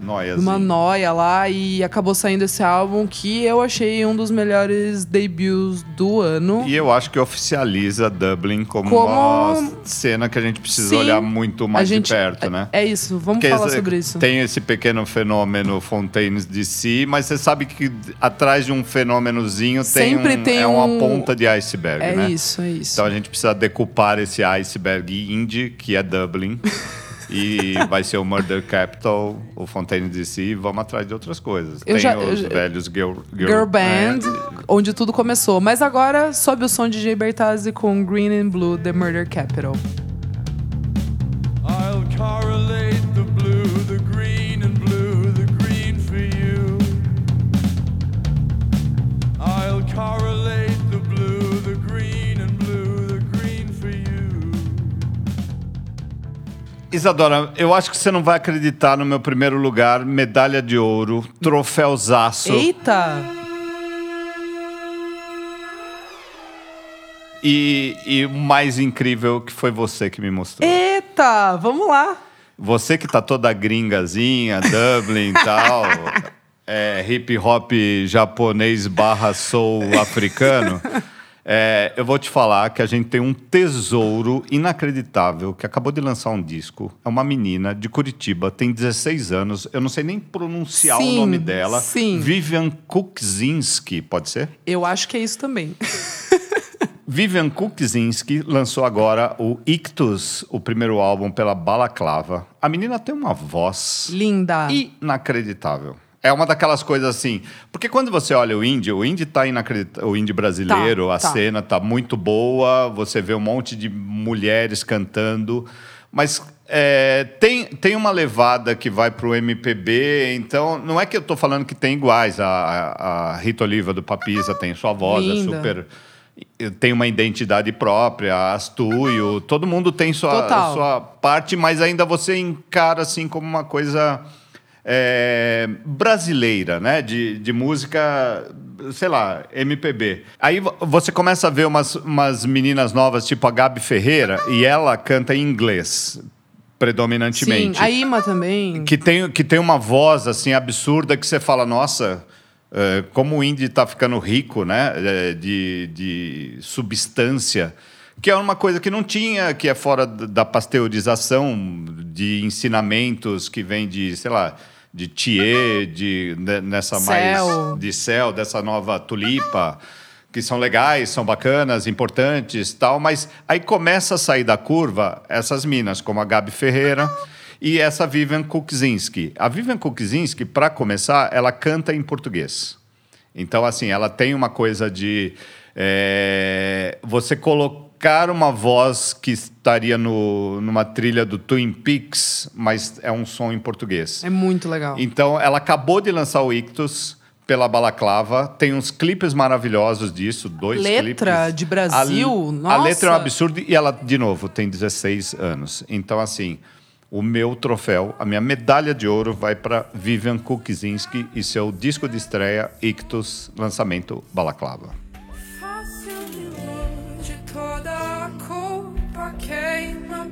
Noiazinho. uma noia lá e acabou saindo esse álbum que eu achei um dos melhores debuts do ano. E eu acho que oficializa Dublin como, Como- uma cena que a gente precisa Sim, olhar muito mais gente, de perto, né? É isso, vamos Porque falar esse- sobre isso. Tem esse pequeno fenômeno Fontaines DC, mas você sabe que atrás de um fenômenozinho tem, Sempre um, tem é uma um- ponta de iceberg, é né? isso, é isso. Então a gente precisa decupar esse iceberg indie, que é Dublin. e vai ser o Murder Capital, o Fontaine DC, e vamos atrás de outras coisas. Eu Tem já- os eu velhos girl, Girl Band, é, onde tudo começou. Mas agora, sobe o som de Jay Bertazzi com Green and Blue, The Murder Capital. Isadora, eu acho que você não vai acreditar no meu primeiro lugar, medalha de ouro, troféuzaço. Eita! E, e o mais incrível que foi você que me mostrou. Eita! Vamos lá! Você que tá toda gringazinha, Dublin e tal, é, hip hop japonês barra soul africano. É, eu vou te falar que a gente tem um tesouro inacreditável que acabou de lançar um disco. É uma menina de Curitiba, tem 16 anos. Eu não sei nem pronunciar Sim, o nome dela. sim. Vivian Kukzinski, pode ser? Eu acho que é isso também. Vivian Kukzinski lançou agora o Ictus, o primeiro álbum pela Balaclava. A menina tem uma voz Linda. inacreditável. É uma daquelas coisas assim. Porque quando você olha o indie, o indie tá inacreditável. O indie brasileiro, Tá, a tá. cena tá muito boa, você vê um monte de mulheres cantando. Mas é, tem, tem uma levada que vai pro MPB, então não é que eu tô falando que tem iguais. A, a, a Rita Oliva do Papisa tem sua voz, Linda. é super. Tem uma identidade própria, a Astuio, todo mundo tem sua, Total. sua parte, mas ainda você encara assim como uma coisa é, brasileira, né? De, de música, sei lá, MPB. Aí vo- você começa a ver umas, umas meninas novas, tipo a Gabi Ferreira, e ela canta em inglês, Sim, predominantemente. a Ima também. Que tem, que tem uma voz assim absurda que você fala, nossa, É, como o indie está ficando rico, né, é, de, de substância, que é uma coisa que não tinha, que é fora da pasteurização de ensinamentos que vem de, sei lá, de Thier, de ne- nessa Céu. mais de céu, dessa nova tulipa, que são legais, são bacanas, importantes, tal, mas aí começa a sair da curva essas minas, como a Gabi Ferreira e essa Vivian Kuczynski. A Vivian Kuczynski, para começar, ela canta em português. Então, assim, ela tem uma coisa de é, você colocar uma voz que estaria no, numa trilha do Twin Peaks, mas é um som em português. É muito legal. Então, ela acabou de lançar o Ictus pela Balaclava. Tem uns clipes maravilhosos disso, dois Letra clipes. de Brasil, A, a nossa. letra é um absurdo e ela, de novo, tem 16 anos. Então, assim, o meu troféu, a minha medalha de ouro vai para Vivian Kuczynski e seu disco de estreia, Ictus, lançamento Balaclava. Queima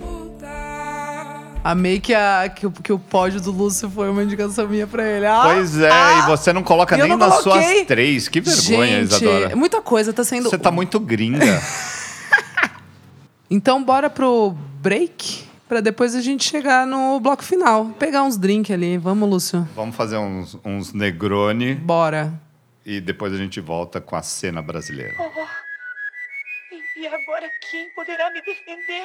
mudar. Amei que, a, que, o- que o pódio do Lúcio foi uma indicação minha pra ele. Ah, Pois é, ah, e você não coloca nem não nas coloquei. suas três. Que vergonha, Gente, Isadora. muita coisa tá sendo... Você tá muito gringa. Então bora pro break, pra depois a gente chegar no bloco final. Pegar uns drinks ali. Vamos, Lúcio. Vamos fazer uns, uns Negroni Bora. e depois a gente volta com a cena brasileira. E agora quem poderá me defender?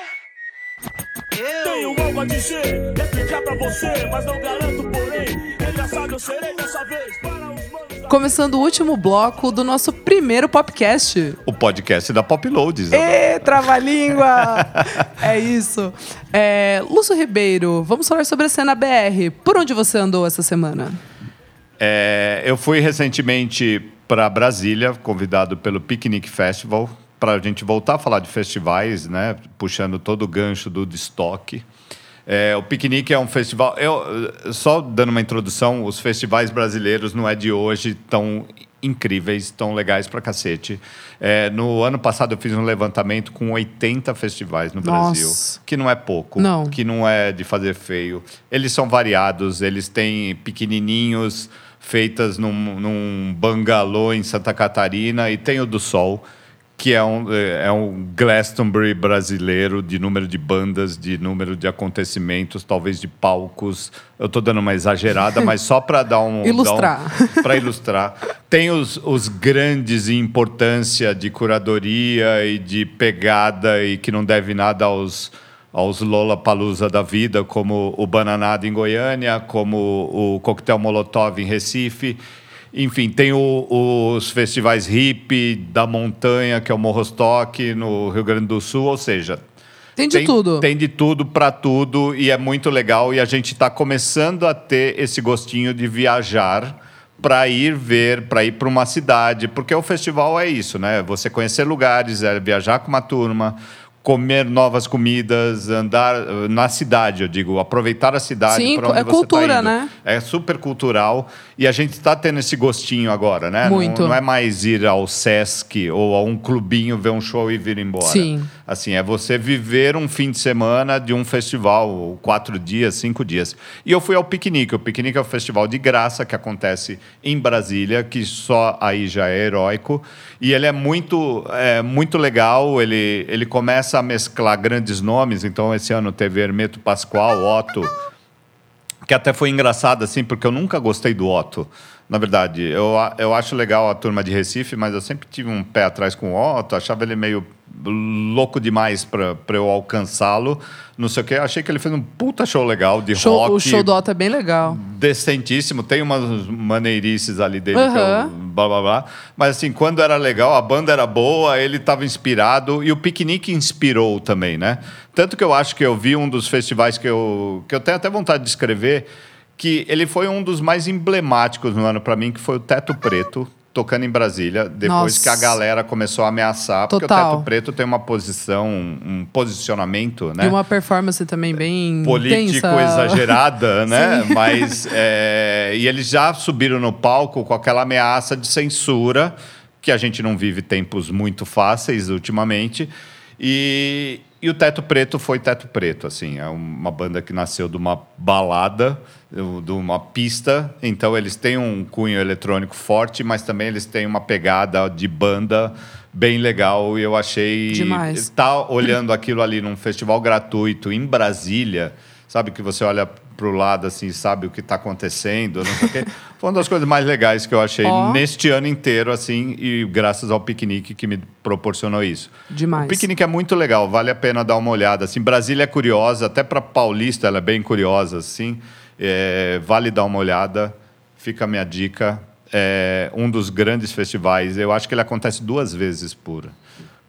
Tenho algo a dizer, explicar pra você, mas não garanto, porém. Engraçado eu serei dessa vez para os manos Começando o último bloco do nosso primeiro podcast. O podcast da Pop Load, Isadora. Ê, trava-língua! é isso. É, Lúcio Ribeiro, vamos falar sobre a cena BR. Por onde você andou essa semana? É, eu fui recentemente para Brasília, convidado pelo Picnic Festival, para a gente voltar a falar de festivais, né? Puxando todo o gancho do destoque. É, o Piquenique é um festival. Eu, só dando uma introdução, os festivais brasileiros não é de hoje tão incríveis, tão legais pra cacete. É, no ano passado eu fiz um levantamento com 80 festivais no Nossa. Brasil, que não é pouco, Não. que não é de fazer feio. Eles são variados, eles têm pequenininhos feitas num, num bangalô em Santa Catarina e tem o do Sol, que é um, é um Glastonbury brasileiro de número de bandas, de número de acontecimentos, talvez de palcos. Eu estou dando uma exagerada, mas só para dar um... Ilustrar. Para ilustrar. Tem os, os grandes em importância de curadoria e de pegada e que não deve nada aos aos Lollapalooza da vida, como o Bananada em Goiânia, como o Coquetel Molotov em Recife. Enfim, tem o- os festivais hip da montanha, que é o Morrostock, no Rio Grande do Sul, ou seja... Tem de tudo. Tem de tudo para tudo e é muito legal. E a gente está começando a ter esse gostinho de viajar para ir ver, para ir para uma cidade, porque o festival é isso, né? Você conhecer lugares, é viajar com uma turma, comer novas comidas, andar eh, na cidade, eu digo, aproveitar a cidade para onde é você cultura, tá indo. né? É super cultural e a gente está tendo esse gostinho agora, né? Não- Muito. Não, é mais ir ao Sesc ou a um clubinho ver um show e vir embora. Sim. Assim, é você viver um fim de semana de um festival, quatro dias, cinco dias. E eu fui ao Piquenique. O Piquenique é um festival de graça que acontece em Brasília, que só aí já é heróico. E ele é muito, é, muito legal. Ele, ele começa a mesclar grandes nomes. Então, esse ano teve Hermeto Pascoal, Otto, que até foi engraçado, assim, porque eu nunca gostei do Otto. Na verdade, eu, eu acho legal a turma de Recife, mas eu sempre tive um pé atrás com o Otto, achava ele meio louco demais para eu alcançá-lo. Não sei o quê. Achei que ele fez um puta show legal de Show- rock. o show do Otto é bem legal. Decentíssimo, tem umas maneirices ali dele, que Aham. eu, blá blá blá. Mas assim, quando era legal, a banda era boa, ele estava inspirado e o piquenique inspirou também, né? Tanto que eu acho que eu vi um dos festivais que eu, que eu tenho até vontade de escrever, que ele foi um dos mais emblemáticos no ano para mim, que foi o Teto Preto. Tocando em Brasília, depois Nossa. que a galera começou a ameaçar, porque o. Teto Preto tem uma posição, um posicionamento, né? E uma performance também bem político intensa. exagerada, né? Mas é, e eles já subiram no palco com aquela ameaça de censura que a gente não vive tempos muito fáceis ultimamente. E, e o Teto Preto foi Teto Preto, assim, é uma banda que nasceu de uma balada, de uma pista, então eles têm um cunho eletrônico forte, mas também eles têm uma pegada de banda bem legal e eu achei Demais. estar olhando aquilo ali num festival gratuito em Brasília, sabe que você olha pro lado assim, sabe o que está acontecendo, não sei o quê. Foi uma das coisas mais legais que eu achei Ó. neste ano inteiro assim, e graças ao piquenique que me proporcionou isso. Demais. O piquenique é muito legal, vale a pena dar uma olhada. Assim, Brasília é curiosa, até para paulista ela é bem curiosa, assim. É, vale dar uma olhada. Fica a minha dica. É um dos grandes festivais. Eu acho que ele acontece duas vezes por,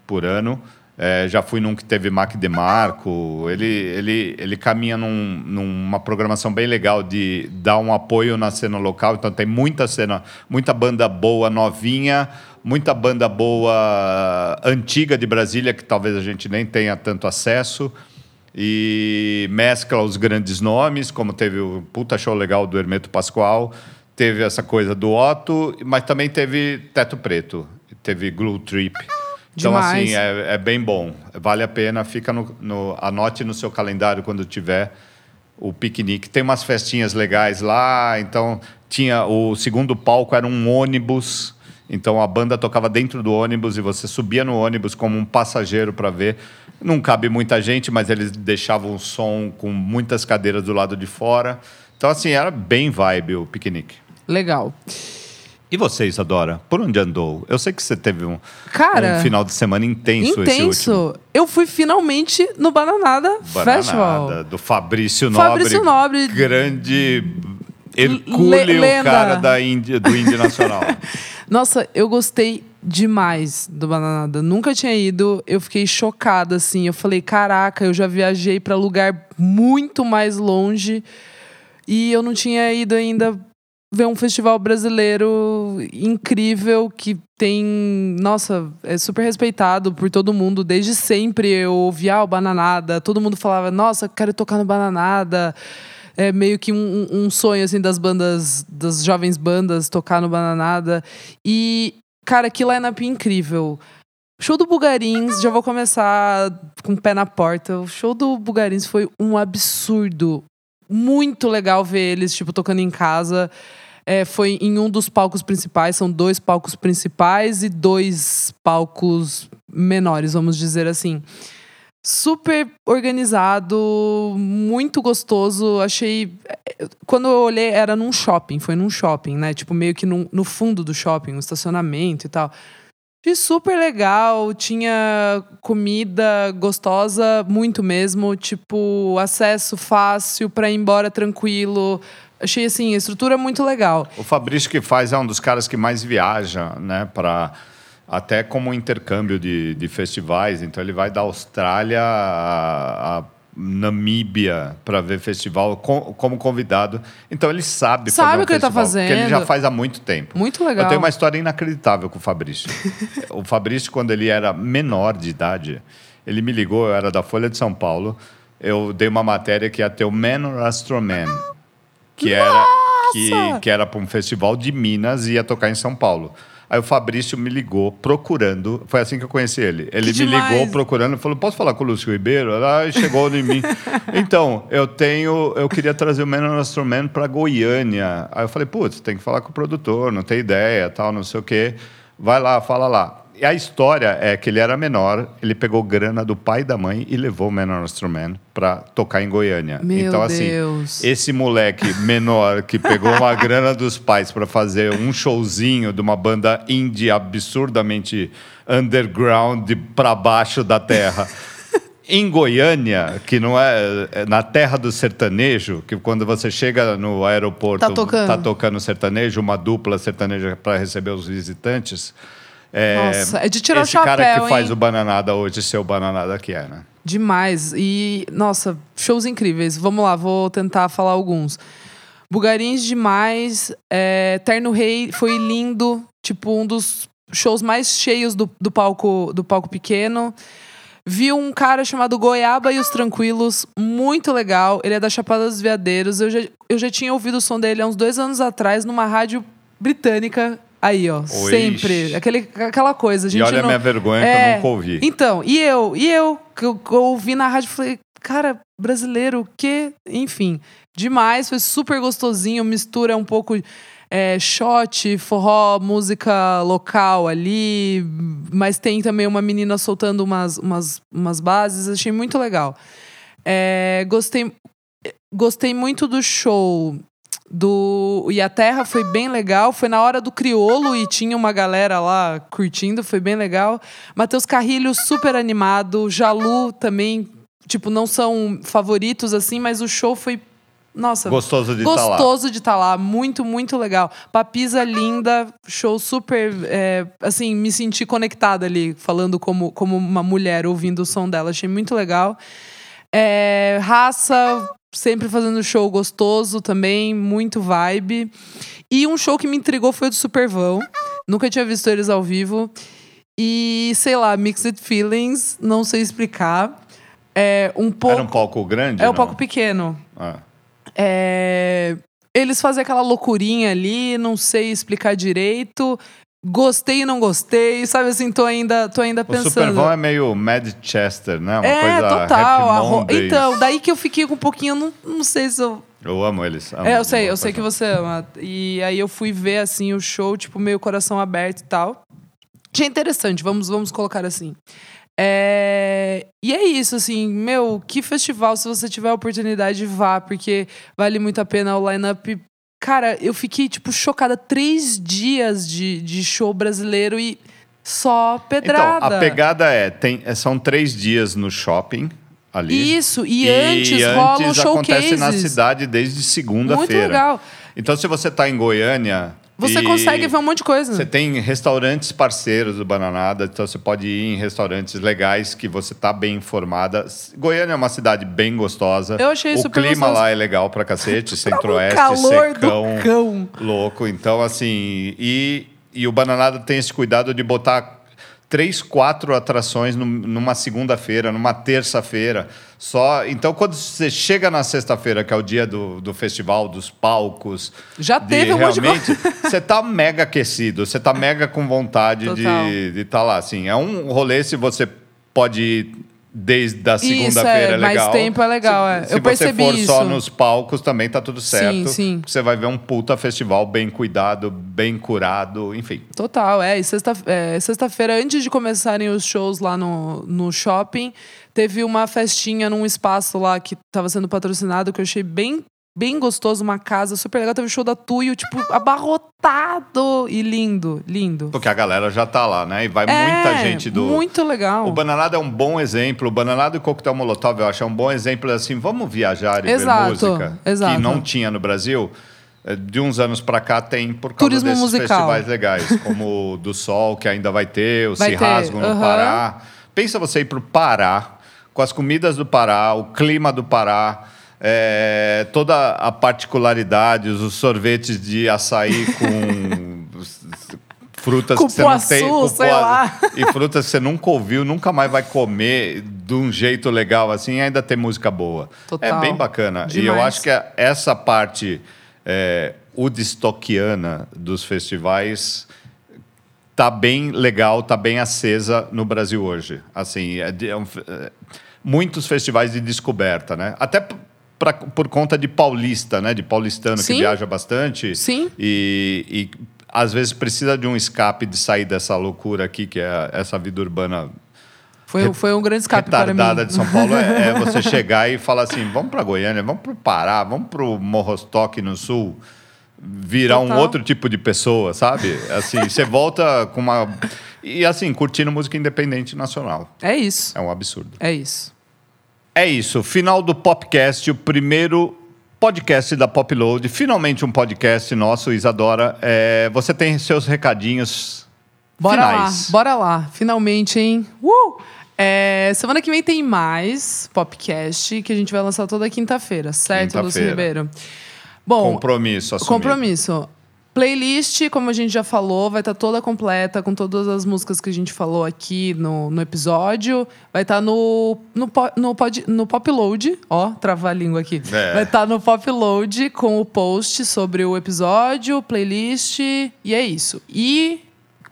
por ano. É, já fui num que teve Mac DeMarco. Ele, ele, ele caminha num- numa programação bem legal de dar um apoio na cena local. Então tem muita cena, muita banda boa novinha, muita banda boa antiga de Brasília que talvez a gente nem tenha tanto acesso. E mescla os grandes nomes, como teve o puta show legal do Hermeto Pascoal, teve essa coisa do Otto, mas também teve Teto Preto, teve Glue Trip. Então, Demais. assim, é, é bem bom. Vale a pena. Fica no, no- anote no seu calendário quando tiver o piquenique. Tem umas festinhas legais lá. Então, tinha o segundo palco era um ônibus. Então, a banda tocava dentro do ônibus e você subia no ônibus como um passageiro para ver. Não cabe muita gente, mas eles deixavam o som com muitas cadeiras do lado de fora. Então, assim, era bem vibe o piquenique. Legal. E você, Isadora? Por onde andou? Eu sei que você teve um, Cara, um final de semana intenso, esse último. Intenso. Eu fui finalmente no Bananada Festival. Bananada, do Fabrício Nobre. Fabrício Nobre. Grande Hercúleo, Le- lenda. cara da Índia, do Índio Nacional. Nossa, eu gostei demais do Bananada. Nunca tinha ido, eu fiquei chocada, assim. Eu falei, caraca, eu já viajei para lugar muito mais longe e eu não tinha ido ainda ver um festival brasileiro incrível que tem, nossa, é super respeitado por todo mundo. Desde sempre eu ouvia ah, o Bananada, todo mundo falava, nossa, quero tocar no Bananada. É meio que um, um sonho assim das bandas, das jovens bandas tocar no Bananada. E, cara, que line-up incrível. Show do Bugarins, já vou começar com o pé na porta. O show do Bugarins foi um absurdo. Muito legal ver eles, tipo, tocando em casa. É, foi em um dos palcos principais, são dois palcos principais e dois palcos menores, vamos dizer assim. Super organizado, muito gostoso. Achei. Quando eu olhei, era num shopping, foi num shopping, né? Tipo, meio que no fundo do shopping, um estacionamento e tal. Achei super legal, tinha comida gostosa, muito mesmo, tipo, acesso fácil pra ir embora tranquilo. Achei assim, estrutura muito legal. o Fabrício que faz é um dos caras que mais viaja, né? Pra, até como intercâmbio de, de festivais. Então ele vai da Austrália a, a Namíbia para ver festival com- como convidado. Então ele sabe, Sabe um o que ele tá festival, Que ele já fazendo. faz há muito tempo. Muito legal. Eu tenho uma história inacreditável com o Fabrício. o Fabrício, quando ele era menor de idade, ele me ligou, eu era da Folha de São Paulo. Eu dei uma matéria que ia ter o Man Astro Man, que era que, que era para um festival de Minas e ia tocar em São Paulo. Aí o Fabrício me ligou procurando, foi assim que eu conheci ele. Ele Que me demais. ligou procurando, falou: "Posso falar com o Lúcio Ribeiro?" Ela chegou em mim. Então, eu tenho, eu queria trazer o Man Astro Man para Goiânia. Aí eu falei: "Putz, tem que falar com o produtor, não tem ideia, tal, não sei o quê. Vai lá, fala lá." E a história é que ele era menor, ele pegou grana do pai e da mãe e levou o Man Astro Man para tocar em Goiânia. Meu então assim, Deus. esse moleque menor que pegou uma grana dos pais para fazer um showzinho de uma banda indie absurdamente underground para baixo da terra. Em Goiânia, que não é, é na terra do sertanejo, que quando você chega no aeroporto, Tá tocando. tá tocando sertanejo, uma dupla sertaneja para receber os visitantes. É, Nossa, é de tirar o esse cara chapéu, que faz hein? o bananada hoje ser o bananada que é, né? Demais. E, nossa, shows incríveis. Vamos lá, vou tentar falar alguns. Bugarins demais. É, Terno Rei foi lindo. Tipo, um dos shows mais cheios do, do, palco, do palco pequeno. Vi um cara chamado Goiaba e os Tranquilos, muito legal. Ele é da Chapada dos Veadeiros. Eu já, eu já tinha ouvido o som dele há uns dois anos atrás numa rádio britânica. Aí, ó, sempre. Aquele, aquela coisa. A gente olha a não- minha vergonha que eu nunca ouvi. Então, e eu? E eu? Que eu, eu ouvi na rádio e falei, cara, brasileiro, o quê? Enfim, demais. Foi super gostosinho. Mistura um pouco é, shot, forró, música local ali. Mas tem também uma menina soltando umas, umas, umas bases. Achei muito legal. É, gostei, gostei muito do show do E a Terra foi bem legal. Foi na hora do criolo e tinha uma galera lá curtindo, foi bem legal. Matheus Carrilho, super animado. Jalu também, tipo, não são favoritos assim, mas o show foi. Nossa, Gostoso de estar lá. gostoso de estar lá. Muito, muito legal. Papisa linda, show super. é, assim, me senti conectada ali, falando como, como uma mulher ouvindo o som dela. Achei muito legal. É, raça, sempre fazendo show gostoso também, muito vibe. E um show que me intrigou foi o do Supervão. Nunca tinha visto eles ao vivo. E, sei lá, Mixed Feelings, não sei explicar. É um pouco. Era um palco grande? É um pouco pequeno. Ah. É, Eles fazem aquela loucurinha ali, não sei explicar direito. Gostei e não gostei, sabe assim, tô ainda, tô ainda O pensando. Supervão é meio Mad Chester, né? Uma É, coisa total. Ro-. Então, daí que eu fiquei com um pouquinho, não, não sei se eu. Eu amo eles. amo É, eu sei, eu sei que coisa. você ama. E aí eu fui ver assim o show, tipo, meio coração aberto e tal. Achei interessante, vamos, vamos colocar assim. É, E é isso, assim, meu, que festival, se você tiver a oportunidade, vá, porque vale muito a pena o line-up. Cara, eu fiquei, tipo, chocada. Três dias de, de show brasileiro e só pedrada. Então, a pegada é, tem, é, são três dias no shopping ali. Isso, e, antes rolam antes acontece showcases. na cidade desde segunda-feira. Muito legal. Então, se você está em Goiânia... Você e consegue ver um monte de coisa. Você tem restaurantes parceiros do Bananada, então você pode ir em restaurantes legais que você tá bem informada. Goiânia é uma cidade bem gostosa. Eu achei o super clima gostoso. lá é legal pra cacete, centro-oeste, calor do secão, cão. louco. Então, assim, e, e o Bananada tem esse cuidado de botar três, quatro atrações num- numa segunda-feira, numa terça-feira. Só. Então, quando você chega na sexta-feira, que é o dia do, do festival, dos palcos. Já de teve um monte de realmente, você tá mega aquecido, você tá mega com vontade Total. de estar lá. Assim, é um rolê se você pode ir desde a Isso, segunda-feira, é, é mais legal. tempo é legal, Se, é. se Eu você percebi for só isso. nos palcos, também tá tudo certo. sim. Você vai ver um puta festival bem cuidado, bem curado, enfim. Total, é. E sexta- é, sexta-feira, antes de começarem os shows lá no, no shopping, teve uma festinha num espaço lá que estava sendo patrocinado, que eu achei bem, bem gostoso, uma casa super legal. Teve o show da Tuyo, tipo, abarrotado e lindo, lindo. Porque a galera já tá lá, né? E vai É, muita gente do. Muito legal. O Bananada é um bom exemplo. O Bananada e o Coquetel Molotov, eu acho, é um bom exemplo assim, vamos viajar e Exato, ver música. exato. Que não tinha no Brasil. Eh, De uns anos pra cá tem por causa Turismo desses musical. festivais legais, como o do Sol, que ainda vai ter, o Vai Se ter, Rasgo no aham. Pará. Pensa você ir pro Pará, com as comidas do Pará, o clima do Pará, eh, toda a particularidade, os sorvetes de açaí com frutas que você não tem. Cupua-. E frutas que você nunca ouviu, nunca mais vai comer de um jeito legal assim, e ainda tem música boa. Total. É bem bacana. E eu Demais. acho que essa parte é, woodstockiana dos festivais tá bem legal, tá bem acesa no Brasil hoje. Assim, é é um é, muitos festivais de descoberta, né? Até pra, por conta de paulista, né? De paulistano Sim. que viaja bastante. Sim. E, e às vezes precisa de um escape de sair dessa loucura aqui, que é essa vida urbana Foi, foi um grande escape para mim. retardada de São Paulo. É, é você chegar e falar assim, vamos para Goiânia, vamos para o Pará, vamos para o Morrostock no Sul, virar um Total. outro tipo de pessoa, sabe? Assim, você volta com uma... E assim, curtindo música independente nacional. É isso. É um absurdo. É isso. É isso, final do Popcast, o primeiro podcast da Popload. Finalmente um podcast nosso, Isadora. É, você tem seus recadinhos Bora finais. lá, bora lá. Finalmente, hein? Uh! É, semana que vem tem mais Popcast, que a gente vai lançar toda quinta-feira, certo, Lúcio Quinta-feira. Ribeiro? Bom, Compromisso, assumido. compromisso. Playlist, como a gente já falou, vai estar toda completa com todas as músicas que a gente falou aqui no, no episódio. Vai estar no, no, po- no, pod, no Popload. Ó, travar a língua aqui. É. Vai estar no Popload com o post sobre o episódio, playlist. E é isso. E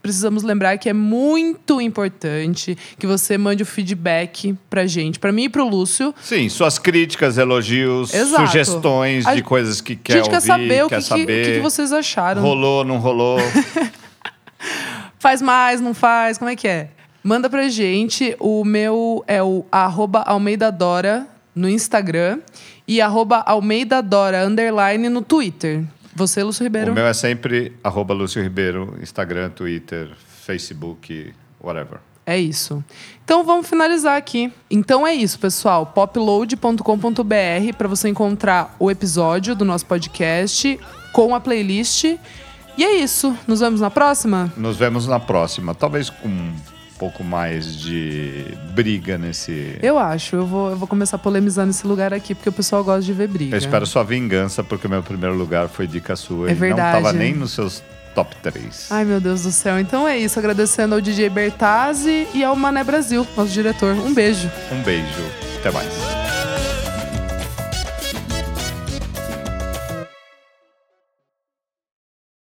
precisamos lembrar que é muito importante que você mande o feedback pra gente, pra mim e pro Lúcio. Sim, suas críticas, elogios, Exato. sugestões A de coisas que A quer gente quer ouvir, saber o que, quer que- saber. o que que vocês acharam. Rolou, não rolou. Faz mais, não faz? Como é que é? Manda pra gente. O meu é o arroba Almeida Dora no Instagram e arroba Almeida Dora underline no Twitter. Você, Lúcio Ribeiro? o meu é sempre arroba Lúcio Ribeiro, Instagram, Twitter, Facebook, whatever. É isso. Então vamos finalizar aqui. Então é isso, pessoal. popload.com.br para você encontrar o episódio do nosso podcast com a playlist. E é isso. Nos vemos na próxima? Nos vemos na próxima, talvez com pouco mais de briga nesse. Eu acho. Eu vou, eu vou começar a polemizar nesse lugar aqui, porque o pessoal gosta de ver briga. Eu espero sua vingança, porque o meu primeiro lugar foi dica sua É e verdade. não tava nem nos seus top 3. Ai, meu Deus do céu. Então é isso. Agradecendo ao DJ Bertazzi e ao Mané Brasil, nosso diretor. Um beijo. Um beijo, até mais.